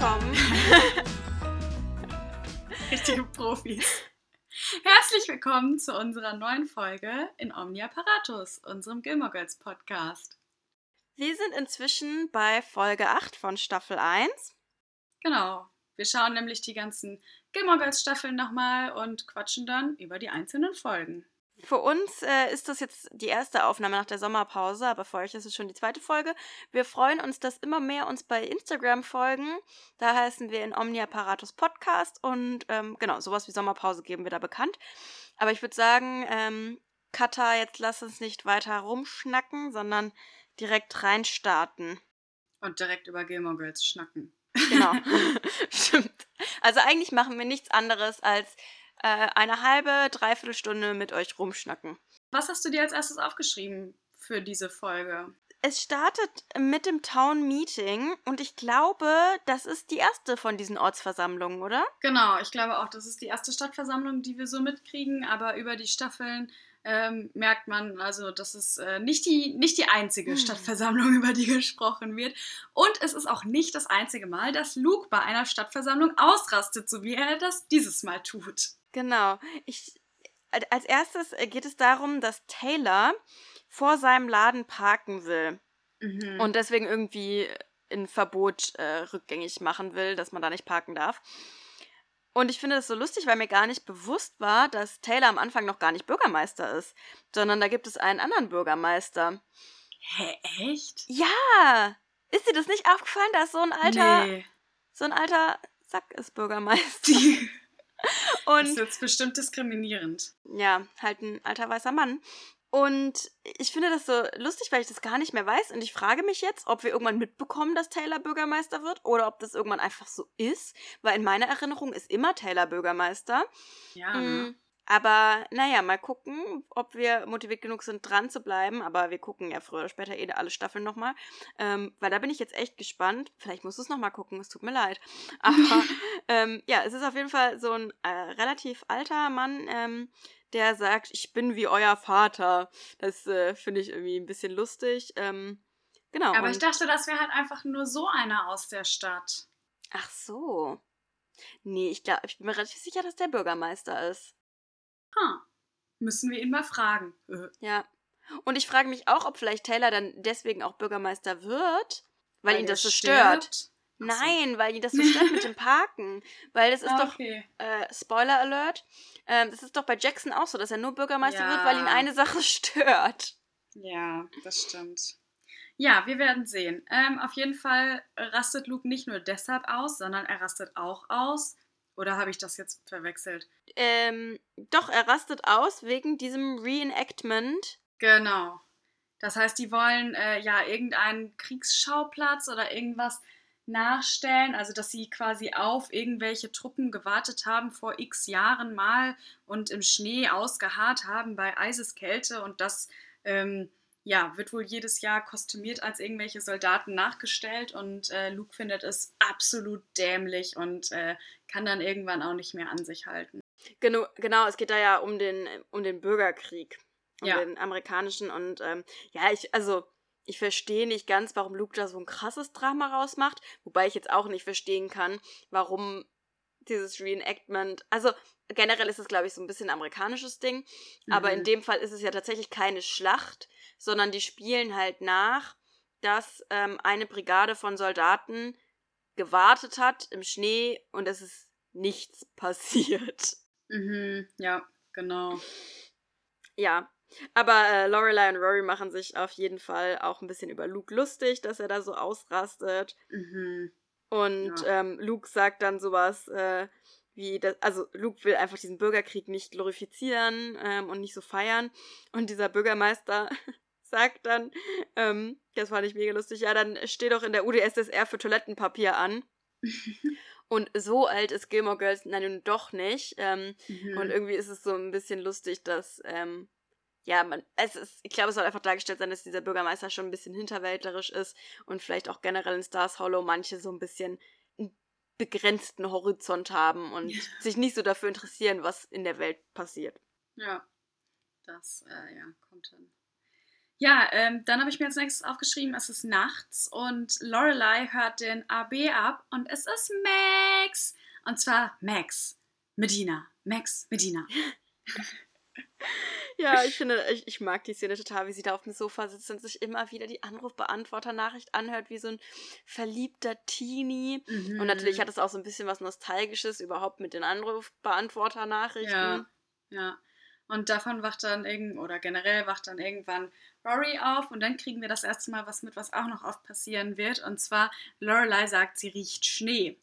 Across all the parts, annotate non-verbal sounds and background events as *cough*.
willkommen. *laughs* Richtige Profis. Herzlich willkommen zu unserer neuen Folge in Omnia Paratus, unserem Gilmore Girls Podcast. Wir sind inzwischen bei Folge 8 von Staffel 1. Genau. Wir schauen nämlich die ganzen Gilmore Girls Staffeln nochmal und quatschen dann über die einzelnen Folgen. Für uns äh, ist das jetzt die erste Aufnahme nach der Sommerpause, aber für euch ist es schon die zweite Folge. Wir freuen uns, dass immer mehr uns bei Instagram folgen. Da heißen wir in Omnia Paratus Podcast und ähm, genau, sowas wie Sommerpause geben wir da bekannt. Aber ich würde sagen, ähm, Kata, jetzt lass uns nicht weiter rumschnacken, sondern direkt reinstarten. Und direkt über Gilmore Girls schnacken. Genau. *laughs* *laughs* Stimmt. Also eigentlich machen wir nichts anderes als äh, eine halbe, dreiviertel Stunde mit euch rumschnacken. Was hast du dir als erstes aufgeschrieben für diese Folge? Es startet mit dem Town Meeting und ich glaube, das ist die erste von diesen Ortsversammlungen, oder? Genau, ich glaube auch, das ist die erste Stadtversammlung, die wir so mitkriegen, aber über die Staffeln ähm, merkt man, also das ist äh, nicht, die, nicht die einzige Stadtversammlung, *laughs* über die gesprochen wird. Und es ist auch nicht das einzige Mal, dass Luke bei einer Stadtversammlung ausrastet, so wie er das dieses Mal tut. Genau. Ich, als erstes geht es darum, dass Taylor vor seinem Laden parken will Mhm. und deswegen irgendwie ein Verbot äh, rückgängig machen will, dass man da nicht parken darf. Und ich finde das so lustig, weil mir gar nicht bewusst war, dass Taylor am Anfang noch gar nicht Bürgermeister ist, sondern da gibt es einen anderen Bürgermeister. Hä, echt? Ja! Ist dir das nicht aufgefallen, dass so ein alter, Nee. so ein alter Sack ist Bürgermeister? *laughs* *laughs* Das Und ist jetzt bestimmt diskriminierend. ja, halt ein alter weißer Mann. Und ich finde das so lustig, weil ich das gar nicht mehr weiß. Und ich frage mich jetzt, ob wir irgendwann mitbekommen, dass Taylor Bürgermeister wird oder ob das irgendwann einfach so ist. Weil in meiner Erinnerung ist immer Taylor Bürgermeister. Ja, ne? Aber naja, mal gucken, ob wir motiviert genug sind, dran zu bleiben. Aber wir gucken ja früher oder später eh alle Staffeln nochmal. Ähm, weil da bin ich jetzt echt gespannt. Vielleicht musst du es nochmal gucken, es tut mir leid. *laughs* Aber ähm, ja, es ist auf jeden Fall so ein äh, relativ alter Mann, ähm, der sagt, ich bin wie euer Vater. Das äh, finde ich irgendwie ein bisschen lustig. Ähm, genau. Aber ich dachte, das wäre halt einfach nur so einer aus der Stadt. Ach so. Nee, ich glaube, ich bin mir relativ sicher, dass der Bürgermeister ist. Ha. Müssen wir ihn mal fragen. Äh, *laughs* Ja. Und ich frage mich auch, ob vielleicht Taylor dann deswegen auch Bürgermeister wird, weil, ihn er das so stört. Ach so. Nein, weil ihn das so *laughs* stört mit dem Parken. Weil das ist Ah, doch, okay. äh, Spoiler Alert, ähm, das ist doch bei Jackson auch so, dass er nur Bürgermeister Ja. wird, weil ihn eine Sache *laughs* stört. Ja, das stimmt. Ja, wir werden sehen. Ähm, auf jeden Fall rastet Luke nicht nur deshalb aus, sondern er rastet auch aus. Oder habe ich das jetzt verwechselt? Ähm, doch, er rastet aus wegen diesem Reenactment. Genau. Das heißt, die wollen äh, ja irgendeinen Kriegsschauplatz oder irgendwas nachstellen, also dass sie quasi auf irgendwelche Truppen gewartet haben vor x Jahren mal und im Schnee ausgeharrt haben bei Eiseskälte und das ähm, ja, wird wohl jedes Jahr kostümiert als irgendwelche Soldaten nachgestellt und äh, Luke findet es absolut dämlich und äh, kann dann irgendwann auch nicht mehr an sich halten. Genau, genau, es geht da ja um den, um den Bürgerkrieg. Um Ja. den amerikanischen. Und ähm, ja, ich, also, ich verstehe nicht ganz, warum Luke da so ein krasses Drama rausmacht. Wobei ich jetzt auch nicht verstehen kann, warum dieses Reenactment. Also, generell ist es, glaube ich, so ein bisschen ein amerikanisches Ding. Aber in Mhm. dem Fall ist es ja tatsächlich keine Schlacht, sondern die spielen halt nach, dass ähm, eine Brigade von Soldaten gewartet hat im Schnee und es ist nichts *laughs* passiert. Mhm, ja, genau. Ja, aber äh, Lorelei und Rory machen sich auf jeden Fall auch ein bisschen über Luke lustig, dass er da so ausrastet. Mhm. Und Ja. ähm, Luke sagt dann sowas äh, wie, das, also Luke will einfach diesen Bürgerkrieg nicht glorifizieren ähm, und nicht so feiern. Und dieser Bürgermeister *laughs* sagt dann, ähm, das fand ich mega lustig, ja, dann steh doch in der UdSSR für Toilettenpapier an. *laughs* Und so alt ist Gilmore Girls nein, nun doch nicht. Ähm, Mhm. und irgendwie ist es so ein bisschen lustig, dass, ähm, ja, man, es ist, ich glaube, es soll einfach dargestellt sein, dass dieser Bürgermeister schon ein bisschen hinterwäldlerisch ist und vielleicht auch generell in Stars Hollow manche so ein bisschen einen begrenzten Horizont haben und Ja. sich nicht so dafür interessieren, was in der Welt passiert. Ja, das äh, ja, kommt hin. Ja, ähm, dann habe ich mir als nächstes aufgeschrieben, es ist nachts und Lorelei hört den AB ab und es ist Max. Und zwar Max Medina. Max Medina. *laughs* Ja, ich finde, ich, ich mag die Szene total, wie sie da auf dem Sofa sitzt und sich immer wieder die Anrufbeantworter-Nachricht anhört, wie so ein verliebter Teenie. Mhm. Und natürlich mhm. hat es auch so ein bisschen was Nostalgisches überhaupt mit den Anrufbeantworter-Nachrichten. Ja, ja. Und davon wacht dann irgend oder generell wacht dann irgendwann Rory auf und dann kriegen wir das erste Mal was mit, was auch noch oft passieren wird. Und zwar Lorelei sagt, sie riecht Schnee.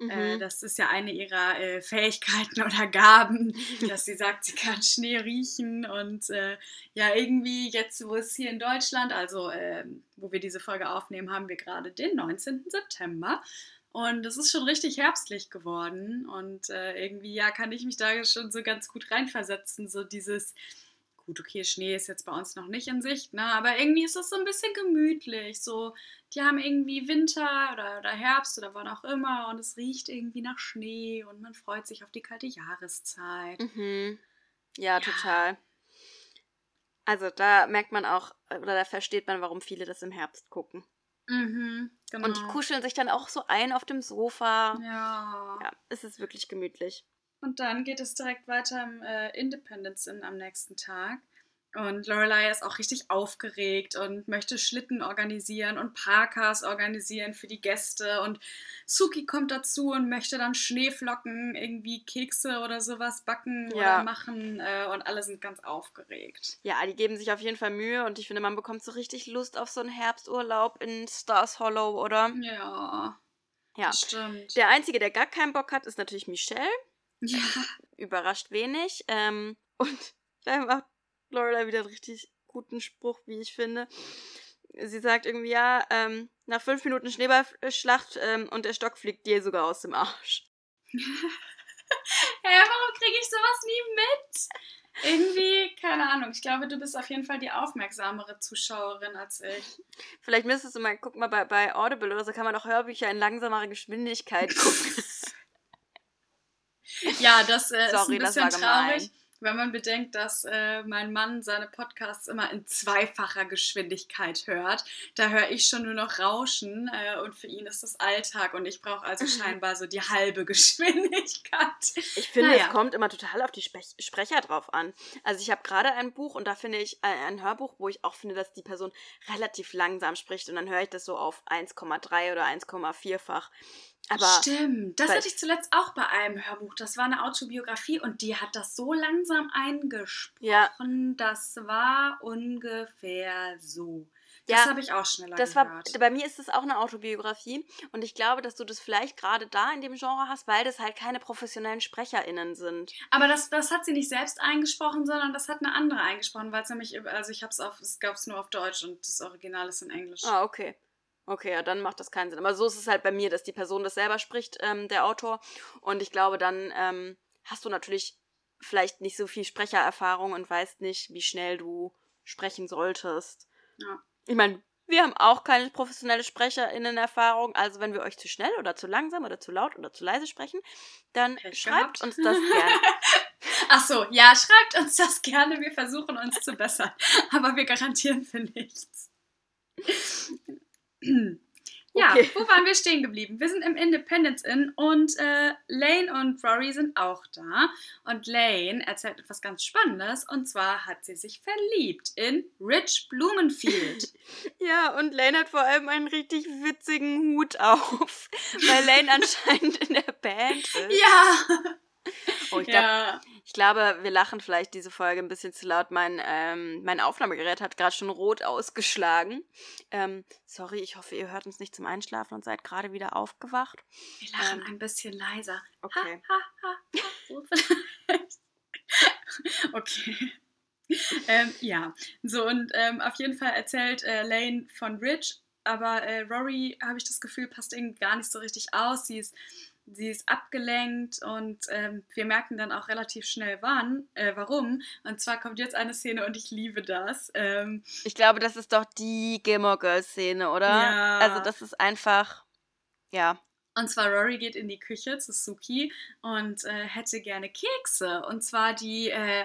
Äh, mhm. Äh, das ist ja eine ihrer äh, Fähigkeiten *laughs* oder Gaben, dass sie sagt, sie kann Schnee riechen. Und äh, ja, irgendwie jetzt, wo es hier in Deutschland, also ähm, wo wir diese Folge aufnehmen, haben wir gerade den 19. September. Und es ist schon richtig herbstlich geworden. Und äh, irgendwie, ja, kann ich mich da schon so ganz gut reinversetzen. So dieses, gut, okay, Schnee ist jetzt bei uns noch nicht in Sicht, ne? Aber irgendwie ist es so ein bisschen gemütlich. So, die haben irgendwie Winter oder, oder Herbst oder wann auch immer und es riecht irgendwie nach Schnee und man freut sich auf die kalte Jahreszeit. Mhm. Ja, ja, total. Also da merkt man auch, oder da versteht man, warum viele das im Herbst gucken. Mhm, genau. Und die genau. kuscheln sich dann auch so ein auf dem Sofa. Ja. Ja, es ist wirklich gemütlich. Und dann geht es direkt weiter im äh, Independence Inn am nächsten Tag. Und Lorelei ist auch richtig aufgeregt und möchte Schlitten organisieren und Parkas organisieren für die Gäste. Und Suki kommt dazu und möchte dann Schneeflocken, irgendwie Kekse oder sowas backen ja. oder machen. Äh, und alle sind ganz aufgeregt. Ja, die geben sich auf jeden Fall Mühe und ich finde, man bekommt so richtig Lust auf so einen Herbsturlaub in Stars Hollow, oder? Ja. Ja, stimmt. Der Einzige, der gar keinen Bock hat, ist natürlich Michelle. *laughs* Ja. Überrascht wenig. Ähm, und *laughs* macht Lorelei wieder einen richtig guten Spruch, wie ich finde. Sie sagt irgendwie, ja, ähm, nach fünf Minuten Schneeballschlacht ähm, und der Stock fliegt dir sogar aus dem Arsch. *laughs* Hä, warum kriege ich sowas nie mit? Irgendwie, keine Ahnung. Ich glaube, du bist auf jeden Fall die aufmerksamere Zuschauerin als ich. Vielleicht müsstest du mal, guck mal, bei, bei Audible oder so kann man auch Hörbücher in langsamerer Geschwindigkeit gucken. *laughs* ja, das äh, Sorry, ist ein bisschen traurig wenn man bedenkt, dass äh, mein Mann seine Podcasts immer in zweifacher Geschwindigkeit hört. Da höre ich schon nur noch Rauschen äh, und für ihn ist das Alltag und ich brauche also *laughs* scheinbar so die halbe Geschwindigkeit. Ich finde, naja. es kommt immer total auf die Spre Sprecher drauf an. Also ich habe gerade ein Buch und da finde ich äh, ein Hörbuch, wo ich auch finde, dass die Person relativ langsam spricht und dann höre ich das so auf 1,3 oder 1,4-fach. Aber Stimmt, das hatte ich zuletzt auch bei einem Hörbuch. Das war eine Autobiografie und die hat das so langsam eingesprochen. Ja. Das war ungefähr so. Das ja, habe ich auch schneller das gehört. War, bei mir ist es auch eine Autobiografie und ich glaube, dass du das vielleicht gerade da in dem Genre hast, weil das halt keine professionellen SprecherInnen sind. Aber das, das hat sie nicht selbst eingesprochen, sondern das hat eine andere eingesprochen, weil es nämlich, also ich habe es auf, es gab es nur auf Deutsch und das Original ist in Englisch. Ah, okay. Okay, ja, dann macht das keinen Sinn. Aber so ist es halt bei mir, dass die Person das selber spricht, ähm, der Autor. Und ich glaube, dann ähm, hast du natürlich vielleicht nicht so viel Sprechererfahrung und weißt nicht, wie schnell du sprechen solltest. Ja. Ich meine, wir haben auch keine professionelle SprecherInnen-Erfahrung. Also, wenn wir euch zu schnell oder zu langsam oder zu laut oder zu leise sprechen, dann Pech schreibt gehabt. uns das gerne. *laughs* Ach so, ja, schreibt uns das gerne. Wir versuchen uns zu bessern. *laughs* Aber wir garantieren für nichts. *clears throat* Ja, okay. wo waren wir stehen geblieben? Wir sind im Independence Inn und äh, Lane und Rory sind auch da. Und Lane erzählt etwas ganz Spannendes und zwar hat sie sich verliebt in Rich Blumenfield. *laughs* ja, und Lane hat vor allem einen richtig witzigen Hut auf, weil Lane *laughs* anscheinend in der Band ist. Ja! Oh, ich, glaub, ja. Ich glaube, wir lachen vielleicht diese Folge ein bisschen zu laut. Mein, ähm, mein Aufnahmegerät hat gerade schon rot ausgeschlagen. Ähm, sorry, ich hoffe, ihr hört uns nicht zum Einschlafen und seid gerade wieder aufgewacht. Wir lachen ähm, ein bisschen leiser. Okay. *laughs* okay. ähm, ja, so und ähm, auf jeden Fall erzählt äh, Lane von Rich, aber äh, Rory, habe ich das Gefühl, passt irgendwie gar nicht so richtig aus. Sie ist sie ist abgelenkt und ähm, wir merken dann auch relativ schnell wann, äh, warum. Und zwar kommt jetzt eine Szene und ich liebe das. Ähm, ich glaube, das ist doch die Gilmore Girls Szene, oder? Ja. Also das ist einfach, ja. Und zwar Rory geht in die Küche zu Suki und äh, hätte gerne Kekse. Und zwar die äh,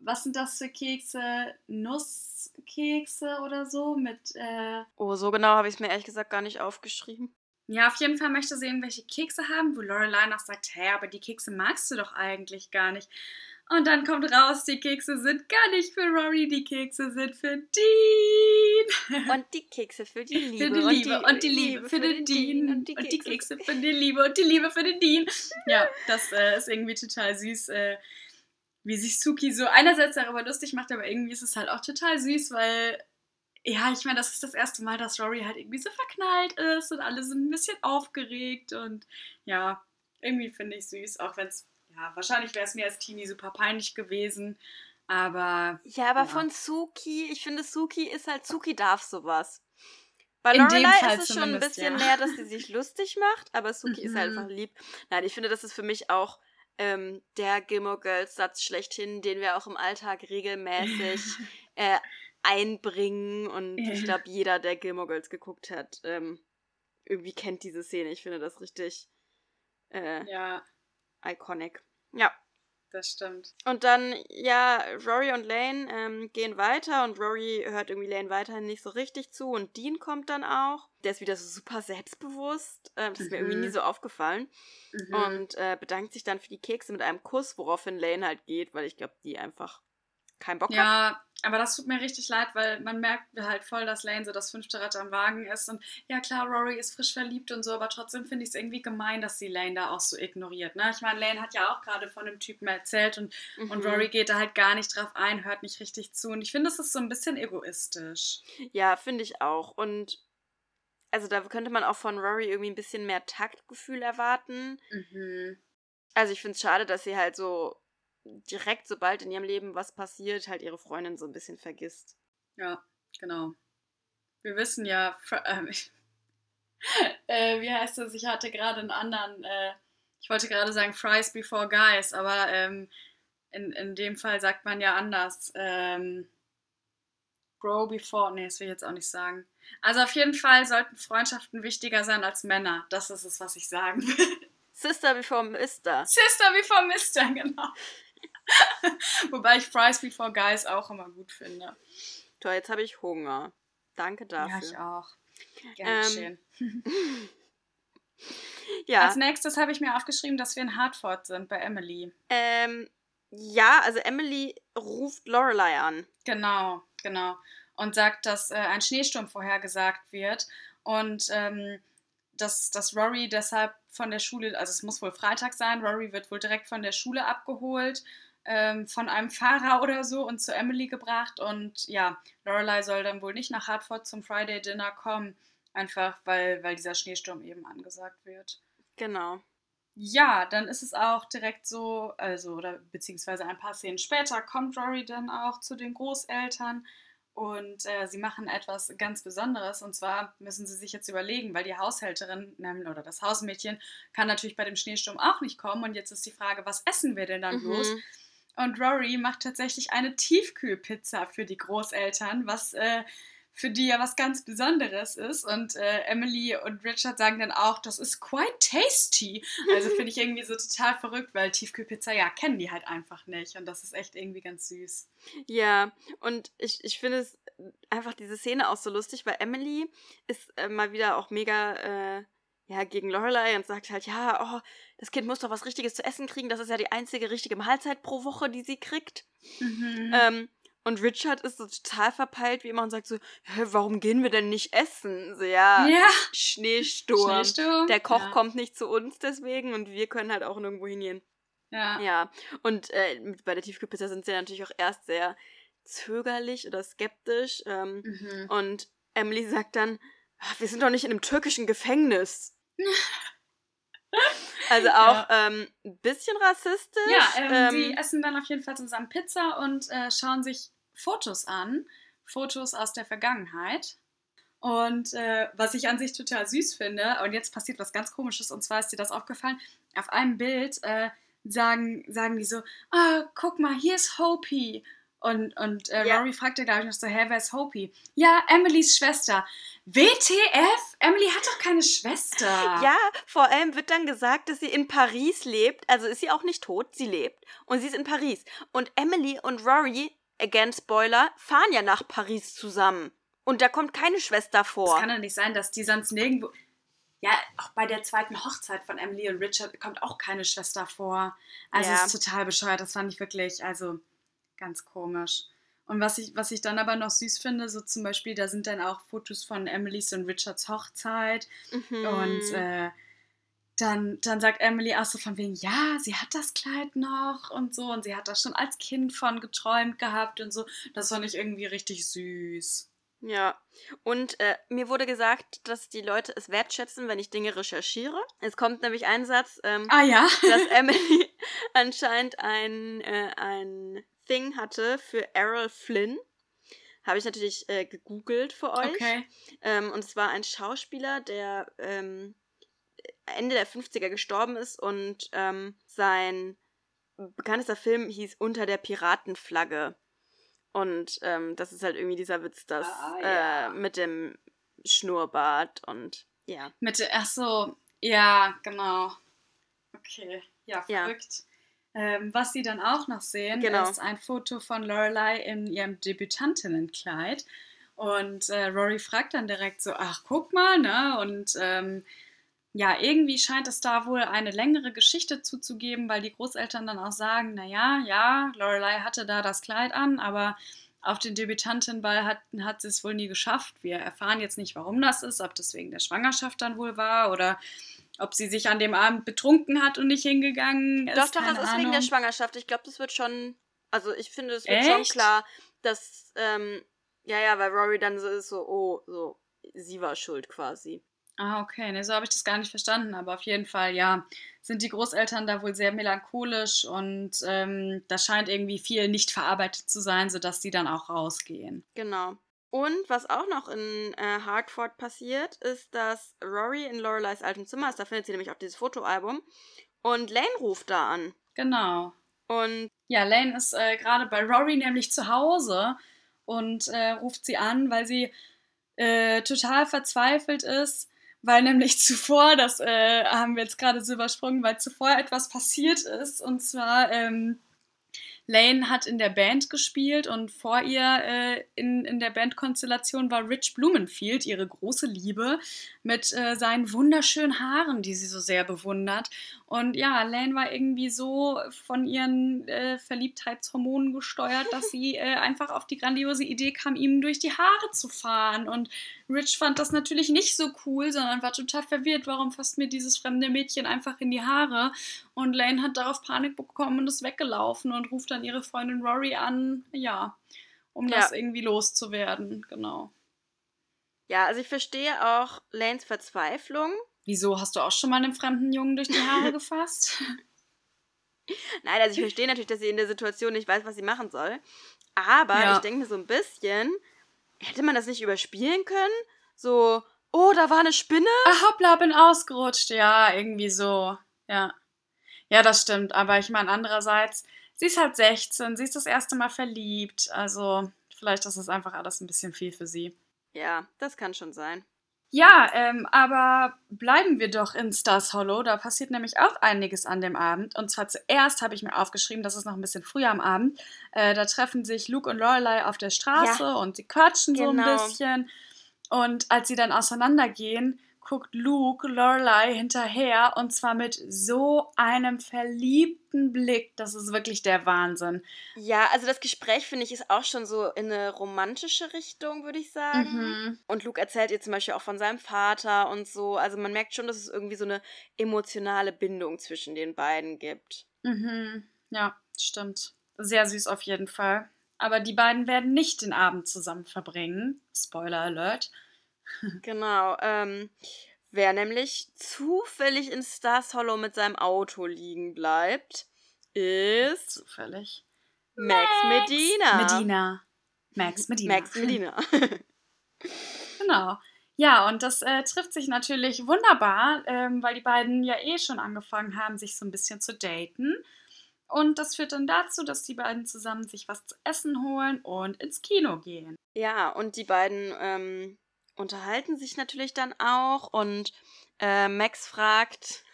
was sind das für Kekse? Nusskekse oder so mit. Äh, oh, so genau habe ich es mir ehrlich gesagt gar nicht aufgeschrieben. Ja, auf jeden Fall möchte sie irgendwelche Kekse haben, wo Lorelei noch sagt, hä, aber die Kekse magst du doch eigentlich gar nicht. Und dann kommt raus, die Kekse sind gar nicht für Rory, die Kekse sind für Dean. *laughs* Und die Kekse für die Liebe. Für die Liebe und die, und die Liebe, für, für den Dean. Und die, und die, Kekse für die Liebe und die Liebe für den Dean. *laughs* Ja, das äh, ist irgendwie total süß, äh, wie sich Suki so einerseits darüber lustig macht, aber irgendwie ist es halt auch total süß, weil ja, ich meine, das ist das erste Mal, dass Rory halt irgendwie so verknallt ist und alle sind ein bisschen aufgeregt und ja, irgendwie finde ich süß, auch wenn es, ja, wahrscheinlich wäre es mir als Teenie super peinlich gewesen, aber. Ja, aber ja. von Suki, ich finde, Suki ist halt, Suki darf sowas. Bei Lorelei ist es schon ein bisschen ja. mehr, dass sie sich *laughs* lustig macht, aber Suki mhm. ist halt einfach lieb. Nein, ich finde, das ist für mich auch ähm, der Gilmore Girls Satz schlechthin, den wir auch im Alltag regelmäßig *laughs* äh, einbringen. Und ja. ich glaube, jeder, der Gilmore Girls geguckt hat, ähm, irgendwie kennt diese Szene. Ich finde das richtig äh, ja. iconic. Ja. Das stimmt. Und dann, ja, Rory und Lane ähm, gehen weiter und Rory hört irgendwie Lane weiterhin nicht so richtig zu und Dean kommt dann auch. Der ist wieder so super selbstbewusst. Ähm, das ist mhm. mir irgendwie nie mhm. so aufgefallen. Mhm. Und äh, bedankt sich dann für die Kekse mit einem Kuss, woraufhin Lane halt geht, weil ich glaube, die einfach keinen Bock ja, hat. Ja, aber das tut mir richtig leid, weil man merkt halt voll, dass Lane so das fünfte Rad am Wagen ist. Und ja, klar, Rory ist frisch verliebt und so, aber trotzdem finde ich es irgendwie gemein, dass sie Lane da auch so ignoriert. Ne? Ich meine, Lane hat ja auch gerade von dem Typen erzählt und, mhm. und Rory geht da halt gar nicht drauf ein, hört nicht richtig zu. Und ich finde, das ist so ein bisschen egoistisch. Ja, finde ich auch. Und also da könnte man auch von Rory irgendwie ein bisschen mehr Taktgefühl erwarten. Mhm. Also ich finde es schade, dass sie halt so direkt, sobald in ihrem Leben was passiert, halt ihre Freundin so ein bisschen vergisst. Ja, genau. Wir wissen ja, äh, *laughs* äh, wie heißt das? Ich hatte gerade einen anderen, äh, ich wollte gerade sagen Fries before Guys, aber ähm, in, in dem Fall sagt man ja anders. Ähm, Bro before, nee, das will ich jetzt auch nicht sagen. Also auf jeden Fall sollten Freundschaften wichtiger sein als Männer. Das ist es, was ich sagen will. Sister before Mister. Sister before Mister, *laughs* genau. *laughs* Wobei ich Fries Before Guys auch immer gut finde. Toll, jetzt habe ich Hunger. Danke dafür. Ja, ich auch. Gerne ähm, *laughs* ja. Als nächstes habe ich mir aufgeschrieben, dass wir in Hartford sind bei Emily. Ähm, ja, also Emily ruft Lorelei an. Genau, genau. Und sagt, dass äh, ein Schneesturm vorhergesagt wird. Und ähm, dass, dass Rory deshalb von der Schule, also es muss wohl Freitag sein, Rory wird wohl direkt von der Schule abgeholt ähm, von einem Fahrer oder so und zu Emily gebracht. Und ja, Lorelei soll dann wohl nicht nach Hartford zum Friday Dinner kommen, einfach weil, weil dieser Schneesturm eben angesagt wird. Genau. Ja, dann ist es auch direkt so, also, oder beziehungsweise ein paar Szenen später kommt Rory dann auch zu den Großeltern und äh, sie machen etwas ganz Besonderes. Und zwar müssen sie sich jetzt überlegen, weil die Haushälterin oder das Hausmädchen kann natürlich bei dem Schneesturm auch nicht kommen. Und jetzt ist die Frage, was essen wir denn dann mhm. bloß? Und Rory macht tatsächlich eine Tiefkühlpizza für die Großeltern, was äh, für die ja was ganz Besonderes ist. Und äh, Emily und Richard sagen dann auch, das ist quite tasty. Also finde ich irgendwie so total verrückt, weil Tiefkühlpizza, ja, kennen die halt einfach nicht. Und das ist echt irgendwie ganz süß. Ja, und ich, ich finde es einfach diese Szene auch so lustig, weil Emily ist äh, mal wieder auch mega äh, ja, gegen Lorelei und sagt halt, ja, oh, das Kind muss doch was Richtiges zu essen kriegen. Das ist ja die einzige richtige Mahlzeit pro Woche, die sie kriegt. Mhm. Ähm, und Richard ist so total verpeilt wie immer und sagt so, warum gehen wir denn nicht essen? So, ja, ja. Schneesturm. Schneesturm. Der Koch ja. kommt nicht zu uns deswegen und wir können halt auch nirgendwo hingehen. Ja. Ja. Und äh, bei der Tiefkühlpizza sind sie natürlich auch erst sehr zögerlich oder skeptisch. Ähm, mhm. Und Emily sagt dann, ah, wir sind doch nicht in einem türkischen Gefängnis. Also auch ja. ähm, ein bisschen rassistisch. Ja, ähm, ähm, die essen dann auf jeden Fall zusammen Pizza und äh, schauen sich Fotos an. Fotos aus der Vergangenheit. Und äh, was ich an sich total süß finde, und jetzt passiert was ganz komisches, und zwar ist dir das aufgefallen, auf einem Bild äh, sagen, sagen die so, ah, guck mal, hier ist Hopi. Und, und äh, Ja. Rory fragt ja, glaube ich, noch so, hä, wer ist Hopi? Ja, Emilys Schwester. WTF? Emily hat doch keine Schwester. *laughs* Ja, vor allem wird dann gesagt, dass sie in Paris lebt. Also ist sie auch nicht tot, sie lebt. Und sie ist in Paris. Und Emily und Rory, again Spoiler, fahren ja nach Paris zusammen. Und da kommt keine Schwester Es vor. kann doch nicht sein, dass die sonst nirgendwo. Ja, auch bei der zweiten Hochzeit von Emily und Richard kommt auch keine Schwester vor. Also Ja. es ist total bescheuert. Das fand ich wirklich, also ganz komisch. Und was ich, was ich dann aber noch süß finde, so zum Beispiel, da sind dann auch Fotos von Emilys und Richards Hochzeit. Mhm. Und äh, dann, dann sagt Emily auch so von wegen, ja, sie hat das Kleid noch und so. Und sie hat da schon als Kind von geträumt gehabt und so. Das fand ich irgendwie richtig süß. Ja, und äh, mir wurde gesagt, dass die Leute es wertschätzen, wenn ich Dinge recherchiere. Es kommt nämlich ein Satz, ähm, Ah ja. dass *laughs* Emily *laughs* anscheinend ein, äh, ein Thing hatte für Errol Flynn. Habe ich natürlich äh, gegoogelt für euch. Okay. Ähm, und es war ein Schauspieler, der ähm, Ende der 50er gestorben ist und ähm, sein bekanntester Film hieß Unter der Piratenflagge. Und ähm, das ist halt irgendwie dieser Witz, das Ah, ja. äh, mit dem Schnurrbart und ja. Mit, der- ach so, ja, genau. Okay, ja, Ja. Ähm, was sie dann auch noch sehen, Genau. ist ein Foto von Lorelei in ihrem Debütantinnenkleid. Und äh, Rory fragt dann direkt so, ach, guck mal, ne? Und ähm, ja, irgendwie scheint es da wohl eine längere Geschichte zuzugeben, weil die Großeltern dann auch sagen, naja, ja, Lorelei hatte da das Kleid an, aber auf den Debütantenball hat, hat sie es wohl nie geschafft. Wir erfahren jetzt nicht, warum das ist, ob das wegen der Schwangerschaft dann wohl war oder ob sie sich an dem Abend betrunken hat und nicht hingegangen ist. Doch, doch, es ist wegen der. Schwangerschaft. Ich glaube, das wird schon. Also, ich finde, es wird schon Echt? klar, dass. Ähm, ja, ja, weil Rory dann so ist, so, oh, so, sie war schuld quasi. Ah, okay, ne, so habe ich das gar nicht verstanden, aber auf jeden Fall, ja, sind die Großeltern da wohl sehr melancholisch und ähm, da scheint irgendwie viel nicht verarbeitet zu sein, sodass die dann auch rausgehen. Genau. Und was auch noch in äh, Hartford passiert, ist, dass Rory in Loreleis altem Zimmer ist. Da findet sie nämlich auch dieses Fotoalbum. Und Lane ruft da an. Genau. Und Ja, Lane ist äh, gerade bei Rory nämlich zu Hause und äh, ruft sie an, weil sie äh, total verzweifelt ist, weil nämlich *laughs* zuvor, das äh, haben wir jetzt gerade so übersprungen, weil zuvor etwas passiert ist und zwar ähm, Lane hat in der Band gespielt und vor ihr äh, in, in der Bandkonstellation war Rich Blumenfield, ihre große Liebe, mit äh, seinen wunderschönen Haaren, die sie so sehr bewundert. Und ja, Lane war irgendwie so von ihren äh, Verliebtheitshormonen gesteuert, dass sie *laughs* äh, einfach auf die grandiose Idee kam, ihm durch die Haare zu fahren. Und Rich fand das natürlich nicht so cool, sondern war total verwirrt, warum fasst mir dieses fremde Mädchen einfach in die Haare. Und Lane hat darauf Panik bekommen und ist weggelaufen und ruft dann ihre Freundin Rory an, ja, um Ja. das irgendwie loszuwerden. Genau. ja, also ich verstehe auch Lanes Verzweiflung. Wieso hast du auch schon mal einem fremden Jungen durch die Haare *laughs* gefasst? Nein, also ich verstehe natürlich, dass sie in der Situation nicht weiß, was sie machen soll. Aber Ja. ich denke mir so ein bisschen, hätte man das nicht überspielen können? So, oh, da war eine Spinne? Ah, hoppla, bin ausgerutscht. Ja, irgendwie so. Ja. Ja, das stimmt. Aber ich meine, andererseits, sie ist halt 16, sie ist das erste Mal verliebt. Also, vielleicht ist das einfach alles ein bisschen viel für sie. Ja, das kann schon sein. Ja, ähm, aber bleiben wir doch in Stars Hollow. Da passiert nämlich auch einiges an dem Abend. Und zwar zuerst habe ich mir aufgeschrieben, das ist noch ein bisschen früher am Abend. Äh, da treffen sich Luke und Lorelei auf der Straße und sie quatschen so ein Genau. bisschen. Und als sie dann auseinandergehen, guckt Luke Lorelei hinterher und zwar mit so einem verliebten Blick. Das ist wirklich der Wahnsinn. Ja, also das Gespräch, finde ich, ist auch schon so in eine romantische Richtung, würde ich sagen. Mhm. Und Luke erzählt ihr zum Beispiel auch von seinem Vater und so. Also man merkt schon, dass es irgendwie so eine emotionale Bindung zwischen den beiden gibt. Mhm. Ja, stimmt. Sehr süß auf jeden Fall. Aber die beiden werden nicht den Abend zusammen verbringen. Spoiler Alert. Genau. Ähm, wer nämlich zufällig in Stars Hollow mit seinem Auto liegen bleibt, ist Zufällig. Max Medina. Medina. Max Medina. Max Medina. *laughs* Genau. Ja, und das äh, trifft sich natürlich wunderbar, ähm, weil die beiden ja eh schon angefangen haben, sich so ein bisschen zu daten. und das führt dann dazu, dass die beiden zusammen sich was zu essen holen und ins Kino gehen. Ja, und die beiden ähm, unterhalten sich natürlich dann auch und äh, Max fragt,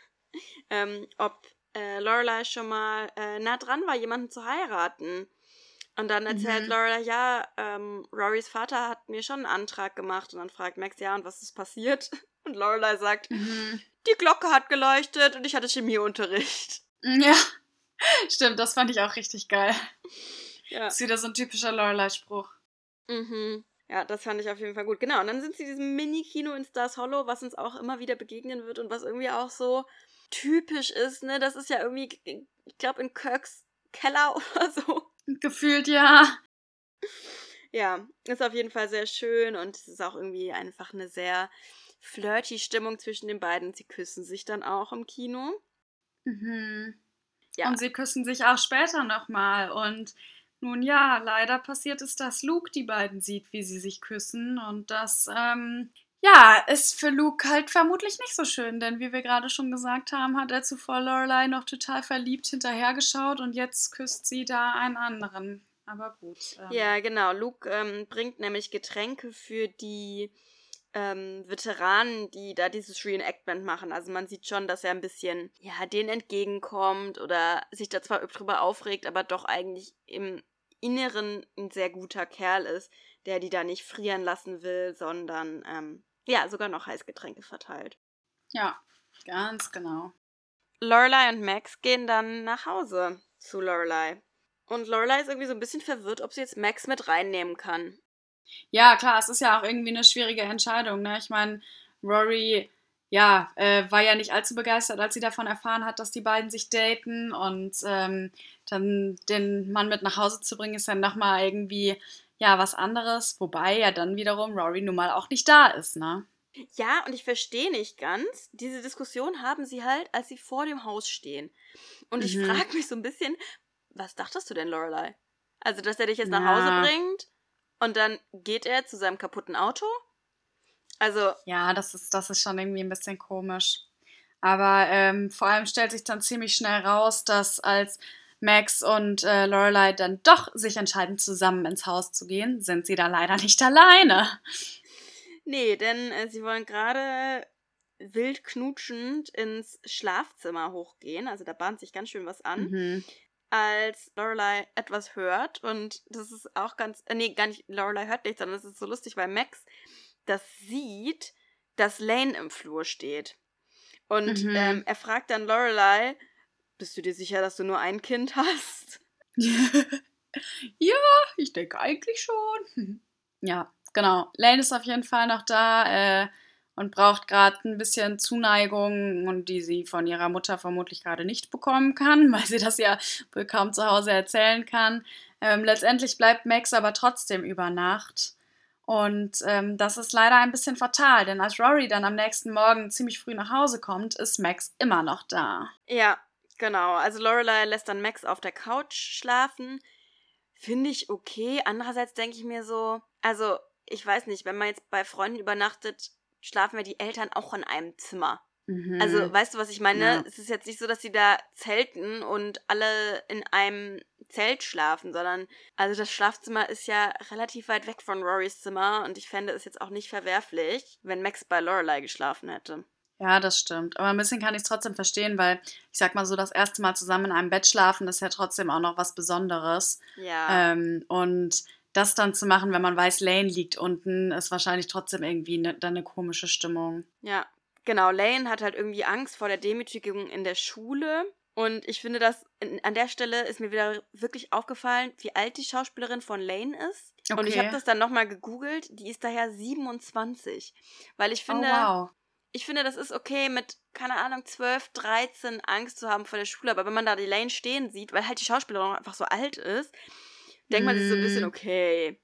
ähm, ob äh, Lorelei schon mal äh, nah dran war, jemanden zu heiraten. Und dann erzählt mhm. Lorelei, ja, ähm, Rorys Vater hat mir schon einen Antrag gemacht. Und dann fragt Max, ja, und was ist passiert? *laughs* Und Lorelei sagt, mhm. die Glocke hat geleuchtet und ich hatte Chemieunterricht. *laughs* Ja, stimmt, das fand ich auch richtig geil. Ja. Das ist wieder so ein typischer Lorelei-Spruch. Mhm. Ja, das fand ich auf jeden Fall gut. Genau, und dann sind sie in diesem Mini-Kino in Stars Hollow, was uns auch immer wieder begegnen wird und was irgendwie auch so typisch ist, ne? Das ist ja irgendwie, ich glaube, in Kirks Keller *laughs* oder so. Gefühlt, ja. Ja, ist auf jeden Fall sehr schön und es ist auch irgendwie einfach eine sehr flirty Stimmung zwischen den beiden. Sie küssen sich dann auch im Kino. Mhm. Ja. Und sie küssen sich auch später nochmal und nun ja, leider passiert es, dass Luke die beiden sieht, wie sie sich küssen. Und das, ähm, ja, ist für Luke halt vermutlich nicht so schön, denn wie wir gerade schon gesagt haben, hat er zuvor Lorelei noch total verliebt hinterhergeschaut und jetzt küsst sie da einen anderen. Aber gut. Ähm. Ja, genau. Luke ähm, bringt nämlich Getränke für die ähm, Veteranen, die da dieses Reenactment machen. Also man sieht schon, dass er ein bisschen, ja, denen entgegenkommt oder sich da zwar drüber aufregt, aber doch eigentlich im Inneren ein sehr guter Kerl ist, der die da nicht frieren lassen will, sondern ähm, ja, sogar noch Heißgetränke verteilt. Ja, ganz genau. Lorelei und Max gehen dann nach Hause zu Lorelei. Und Lorelei ist irgendwie so ein bisschen verwirrt, ob sie jetzt Max mit reinnehmen kann. Ja, klar, es ist ja auch irgendwie eine schwierige Entscheidung. Ne? Ich meine, Rory, ja, äh, war ja nicht allzu begeistert, als sie davon erfahren hat, dass die beiden sich daten und ähm, dann den Mann mit nach Hause zu bringen, ist dann nochmal irgendwie, ja, was anderes. Wobei ja dann wiederum Rory nun mal auch nicht da ist, ne? Ja, und ich verstehe nicht ganz, diese Diskussion haben sie halt, als sie vor dem Haus stehen. Und ich mhm. frage mich so ein bisschen, was dachtest du denn, Lorelei? Also, dass er dich jetzt nach ja. Hause bringt und dann geht er zu seinem kaputten Auto? Also. Ja, das ist, das ist schon irgendwie ein bisschen komisch. Aber ähm, vor allem stellt sich dann ziemlich schnell raus, dass als Max und äh, Lorelei dann doch sich entscheiden, zusammen ins Haus zu gehen, sind sie da leider nicht alleine. Nee, denn äh, sie wollen gerade wild knutschend ins Schlafzimmer hochgehen. Also da bahnt sich ganz schön was an. Mhm als Lorelei etwas hört und das ist auch ganz, äh, nee, gar nicht, Lorelei hört nichts, sondern es ist so lustig, weil Max das sieht, dass Lane im Flur steht. Und mhm. ähm, er fragt dann Lorelei, bist du dir sicher, dass du nur ein Kind hast? *laughs* ja, ich denke eigentlich schon. *laughs* ja, genau. Lane ist auf jeden Fall noch da. Äh, und braucht gerade ein bisschen Zuneigung und die sie von ihrer Mutter vermutlich gerade nicht bekommen kann, *laughs* weil sie das ja wohl kaum zu Hause erzählen kann. Ähm, letztendlich bleibt Max aber trotzdem über Nacht. Und ähm, das ist leider ein bisschen fatal, denn als Rory dann am nächsten Morgen ziemlich früh nach Hause kommt, ist Max immer noch da. Ja, genau. Also Lorelei lässt dann Max auf der Couch schlafen. Finde ich okay. Andererseits denke ich mir so, also ich weiß nicht, wenn man jetzt bei Freunden übernachtet, schlafen ja die Eltern auch in einem Zimmer. Mhm. Also, weißt du, was ich meine? Ja. Es ist jetzt nicht so, dass sie da zelten und alle in einem Zelt schlafen, sondern also das Schlafzimmer ist ja relativ weit weg von Rorys Zimmer und ich fände es jetzt auch nicht verwerflich, wenn Max bei Lorelei geschlafen hätte. Ja, das stimmt. Aber ein bisschen kann ich es trotzdem verstehen, weil ich sag mal so, das erste Mal zusammen in einem Bett schlafen ist ja trotzdem auch noch was Besonderes. Ja. Ähm, und das dann zu machen, wenn man weiß, Lane liegt unten, ist wahrscheinlich trotzdem irgendwie ne, dann eine komische Stimmung. Ja, genau. Lane hat halt irgendwie Angst vor der Demütigung in der Schule. Und ich finde, dass an der Stelle ist mir wieder wirklich aufgefallen, wie alt die Schauspielerin von Lane ist. Okay. Und ich habe das dann nochmal gegoogelt. Die ist daher 27. Weil ich oh, finde, oh, wow. ich finde, das ist okay mit, keine Ahnung, 12, 13 Angst zu haben vor der Schule. Aber wenn man da die Lane stehen sieht, weil halt die Schauspielerin einfach so alt ist, denkt man sich so ein bisschen, mm. okay.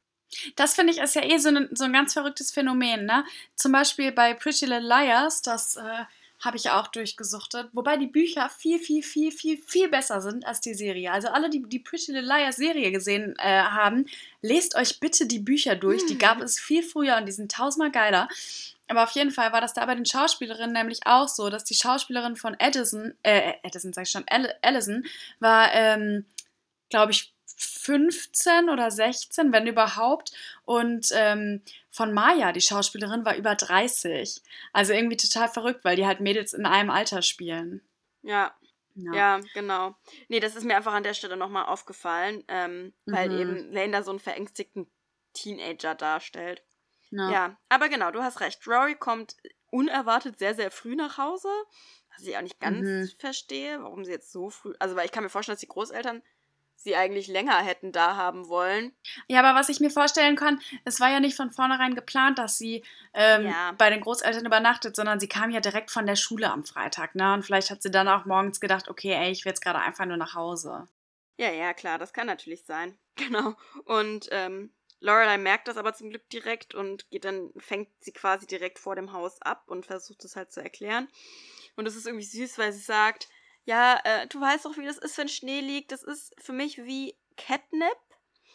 Das finde ich ist ja eh so ein, so ein ganz verrücktes Phänomen, ne? Zum Beispiel bei Pretty Little Liars, das äh, habe ich auch durchgesuchtet, wobei die Bücher viel, viel, viel, viel, viel besser sind als die Serie. Also alle, die die Pretty Little Liars Serie gesehen äh, haben, lest euch bitte die Bücher durch. Die gab mm. *laughs* es viel früher und die sind tausendmal geiler. Aber auf jeden Fall war das da bei den Schauspielerinnen nämlich auch so, dass die Schauspielerin von Edison, äh, Edison sag ich schon, Allison, war, ähm, glaube ich, 15 oder 16, wenn überhaupt. Und ähm, von Maya, die Schauspielerin, war über 30. Also irgendwie total verrückt, weil die halt Mädels in einem Alter spielen. Ja. Ja. ja genau. Nee, das ist mir einfach an der Stelle nochmal aufgefallen, ähm, mhm. weil eben Lane da so einen verängstigten Teenager darstellt. Ja. ja, aber genau, du hast recht. Rory kommt unerwartet sehr, sehr früh nach Hause. Was ich auch nicht ganz mhm. verstehe, warum sie jetzt so früh. Also, weil ich kann mir vorstellen, dass die Großeltern sie eigentlich länger hätten da haben wollen. Ja, aber was ich mir vorstellen kann, es war ja nicht von vornherein geplant, dass sie ähm, ja. bei den Großeltern übernachtet, sondern sie kam ja direkt von der Schule am Freitag, ne? Und vielleicht hat sie dann auch morgens gedacht, okay, ey, ich will jetzt gerade einfach nur nach Hause. Ja, ja, klar, das kann natürlich sein. *laughs* Genau. Und ähm, Lorelei merkt das aber zum Glück direkt und geht dann, fängt sie quasi direkt vor dem Haus ab und versucht es halt zu erklären. Und es ist irgendwie süß, weil sie sagt, ja, äh, du weißt doch, wie das ist, wenn Schnee liegt. Das ist für mich wie Catnip.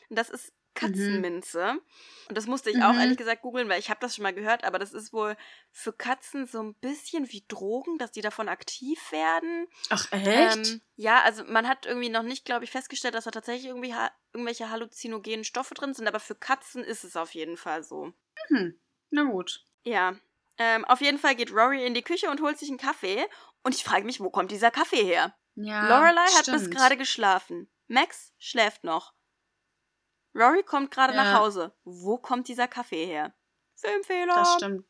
Und das ist Katzenminze. Mhm. Und das musste ich mhm. auch ehrlich gesagt googeln, weil ich habe das schon mal gehört, aber das ist wohl für Katzen so ein bisschen wie Drogen, dass die davon aktiv werden. Ach, echt? Ähm, ja, also man hat irgendwie noch nicht, glaube ich, festgestellt, dass da tatsächlich irgendwie ha irgendwelche halluzinogenen Stoffe drin sind, aber für Katzen ist es auf jeden Fall so. Mhm. Na gut. Ja. Ähm, auf jeden Fall geht Rory in die Küche und holt sich einen Kaffee und ich frage mich, wo kommt dieser Kaffee her? Ja, Lorelei hat bis gerade geschlafen. Max schläft noch. Rory kommt gerade ja. nach Hause. Wo kommt dieser Kaffee her? Filmfehler. Das stimmt.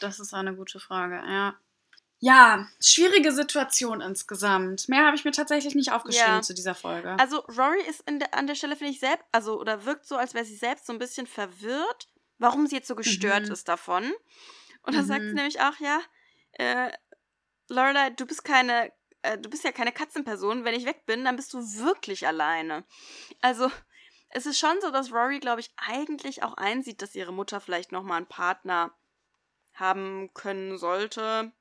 Das ist eine gute Frage, ja. Ja, schwierige Situation insgesamt. Mehr habe ich mir tatsächlich nicht aufgeschrieben ja. zu dieser Folge. Also Rory ist der, an der Stelle, finde ich, selbst, also oder wirkt so, als wäre sie selbst so ein bisschen verwirrt, warum sie jetzt so gestört mhm. ist davon. Und dann mhm. sagt sie nämlich auch, ja, äh, Lorelei, du bist keine, äh, du bist ja keine Katzenperson. Wenn ich weg bin, dann bist du wirklich alleine. Also, es ist schon so, dass Rory, glaube ich, eigentlich auch einsieht, dass ihre Mutter vielleicht nochmal einen Partner haben können sollte.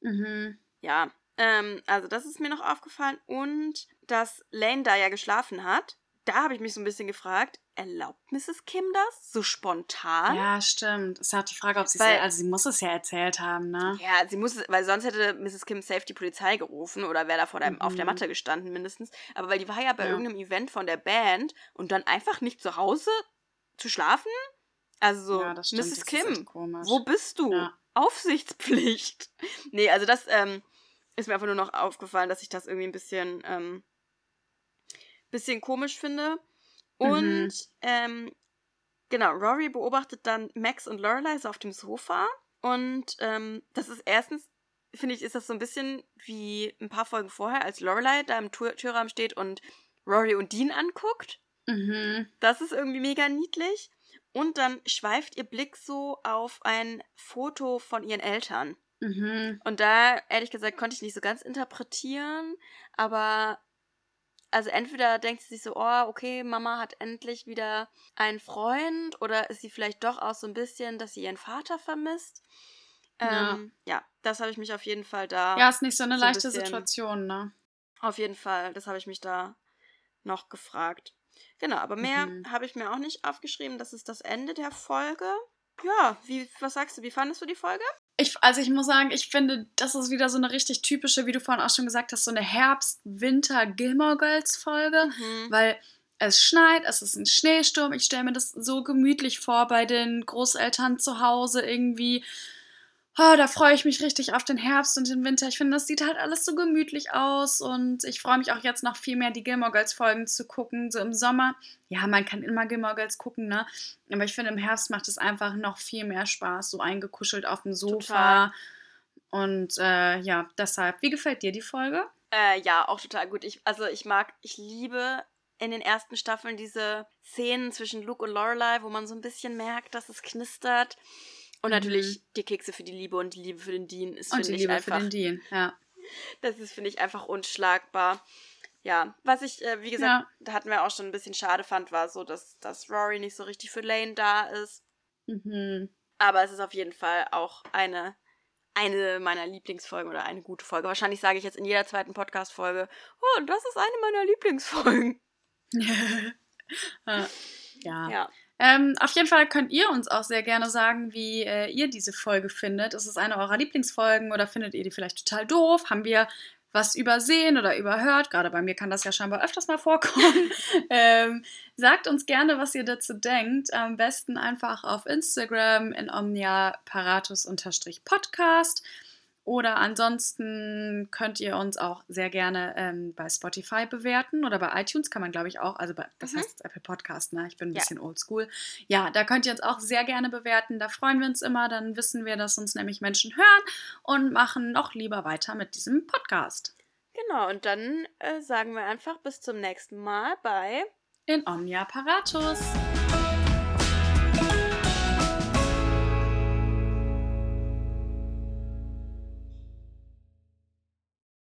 Mhm. Ja, ähm, also das ist mir noch aufgefallen. Und dass Lane da ja geschlafen hat da habe ich mich so ein bisschen gefragt, erlaubt Mrs. Kim das so spontan? Ja, stimmt. Es ist halt die Frage, ob sie es, also sie muss es ja erzählt haben, ne? Ja, sie muss es, weil sonst hätte Mrs. Kim safe die Polizei gerufen oder wäre da vor der, mhm. auf der. Matte gestanden mindestens. Aber weil die war ja bei ja. irgendeinem Event von der Band und dann einfach nicht zu Hause zu schlafen? Also so, ja, Mrs. Kim, wo bist du? Ja. Aufsichtspflicht. *laughs* nee, also das ähm, ist mir einfach nur noch aufgefallen, dass ich das irgendwie ein bisschen ähm, bisschen komisch finde. Und mhm. ähm, genau, Rory beobachtet dann Max und Lorelei so auf dem Sofa. Und ähm, das ist erstens, finde ich, ist das so ein bisschen wie ein paar Folgen vorher, als Lorelei da im Tür Türrahmen steht und Rory und Dean anguckt. Mhm. Das ist irgendwie mega niedlich. Und dann schweift ihr Blick so auf ein Foto von ihren Eltern. Mhm. Und da, ehrlich gesagt, konnte ich nicht so ganz interpretieren, aber also entweder denkt sie sich so, oh, okay, Mama hat endlich wieder einen Freund oder ist sie vielleicht doch auch so ein bisschen, dass sie ihren Vater vermisst. Ähm, ja. ja, das habe ich mich auf jeden Fall da. Ja, ist nicht so eine so leichte ein Situation, ne? Auf jeden Fall, das habe ich mich da noch gefragt. Genau, aber mehr mhm. habe ich mir auch nicht aufgeschrieben. Das ist das Ende der Folge. Ja, wie, was sagst du, wie fandest du die Folge? Ich, also ich muss sagen, ich finde, das ist wieder so eine richtig typische, wie du vorhin auch schon gesagt hast, so eine Herbst-Winter-Gilmore Girls-Folge, mhm. weil es schneit, es ist ein Schneesturm. Ich stelle mir das so gemütlich vor bei den Großeltern zu Hause irgendwie oh, da freue ich mich richtig auf den Herbst und den Winter. Ich finde, das sieht halt alles so gemütlich aus und ich freue mich auch jetzt noch viel mehr, die Gilmore Girls Folgen zu gucken. So im Sommer, ja, man kann immer Gilmore Girls gucken, ne? Aber ich finde, im Herbst macht es einfach noch viel mehr Spaß, so eingekuschelt auf dem Sofa. Total. Und äh, ja, deshalb, wie gefällt dir die Folge? Äh, ja, auch total gut. Ich, also ich mag, ich liebe in den ersten Staffeln diese Szenen zwischen Luke und Lorelei, wo man so ein bisschen merkt, dass es knistert. Und natürlich mhm. die Kekse für die Liebe und die Liebe für den Dean ist, finde ich, einfach. für den Dean, ja. Das ist, finde ich, einfach unschlagbar. Ja, was ich, äh, wie gesagt, ja. da hatten wir auch schon ein bisschen schade fand, war so, dass, dass Rory nicht so richtig für Lane da ist. Mhm. Aber es ist auf jeden Fall auch eine, eine meiner Lieblingsfolgen oder eine gute Folge. Wahrscheinlich sage ich jetzt in jeder zweiten Podcast-Folge, oh, das ist eine meiner Lieblingsfolgen. *laughs* ja. ja. Ähm, auf jeden Fall könnt ihr uns auch sehr gerne sagen, wie äh, ihr diese Folge findet. Ist es eine eurer Lieblingsfolgen oder findet ihr die vielleicht total doof? Haben wir was übersehen oder überhört? Gerade bei mir kann das ja scheinbar öfters mal vorkommen. *laughs* ähm, sagt uns gerne, was ihr dazu denkt. Am besten einfach auf Instagram in omnia paratus-podcast. Oder ansonsten könnt ihr uns auch sehr gerne ähm, bei Spotify bewerten oder bei iTunes kann man, glaube ich, auch, also bei, das mhm. heißt Apple Podcast, ne? Ich bin ein ja. bisschen oldschool. Ja, da könnt ihr uns auch sehr gerne bewerten. Da freuen wir uns immer. Dann wissen wir, dass uns nämlich Menschen hören und machen noch lieber weiter mit diesem Podcast. Genau, und dann äh, sagen wir einfach bis zum nächsten Mal bei In Omnia Paratus.